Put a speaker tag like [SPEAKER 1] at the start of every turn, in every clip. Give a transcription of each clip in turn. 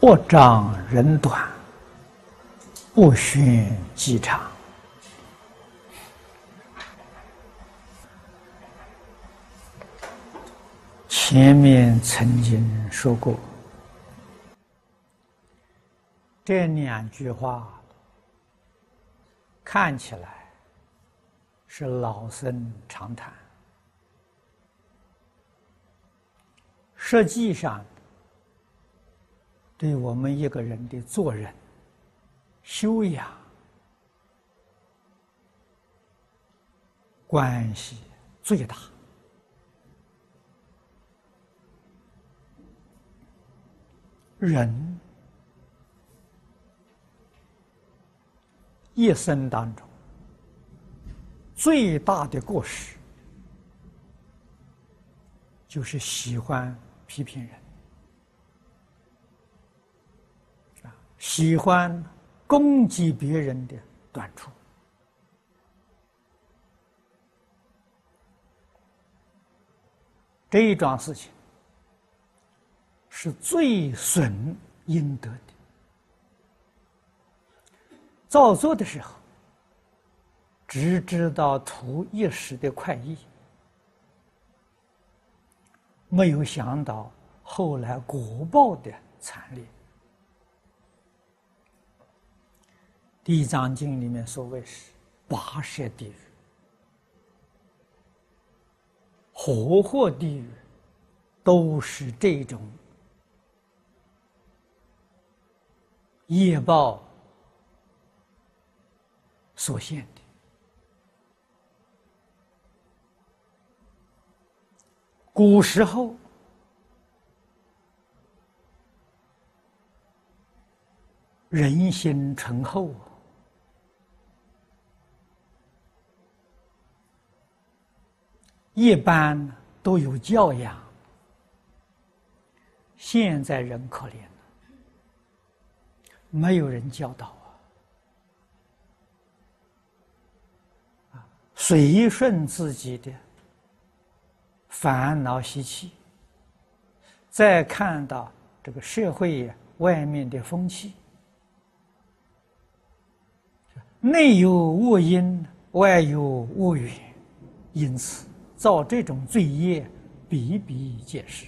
[SPEAKER 1] 不长人短，不宣机长。前面曾经说过，这两句话看起来是老生常谈，实际上。对我们一个人的做人、修养关系最大。人一生当中最大的过失，就是喜欢批评人。喜欢攻击别人的短处，这一桩事情是最损阴德的。造作的时候，只知道图一时的快意，没有想到后来果报的惨烈。地藏经里面所谓是八舍地狱、活活地狱，都是这种业报所现的。古时候人心淳厚啊。一般都有教养，现在人可怜了，没有人教导啊，随顺自己的烦恼习气，再看到这个社会外面的风气，内有恶因，外有恶缘，因此。造这种罪业比比皆是，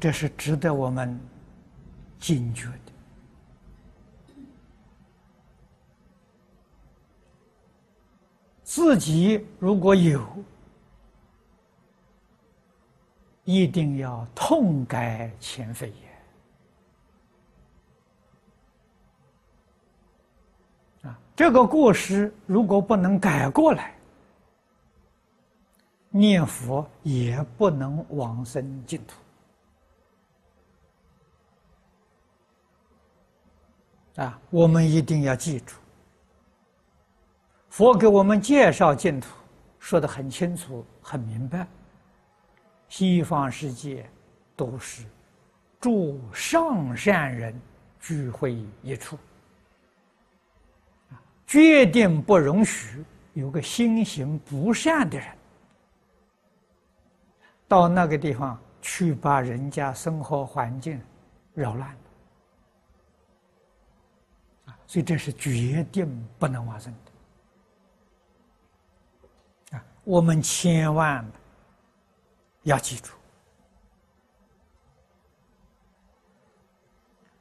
[SPEAKER 1] 这是值得我们警觉的。自己如果有，一定要痛改前非也。这个过失如果不能改过来，念佛也不能往生净土。啊，我们一定要记住，佛给我们介绍净土，说的很清楚、很明白。西方世界都是诸上善人聚会一处。决定不容许有个心行不善的人到那个地方去，把人家生活环境扰乱啊！所以这是决定不能发生的啊！我们千万要记住。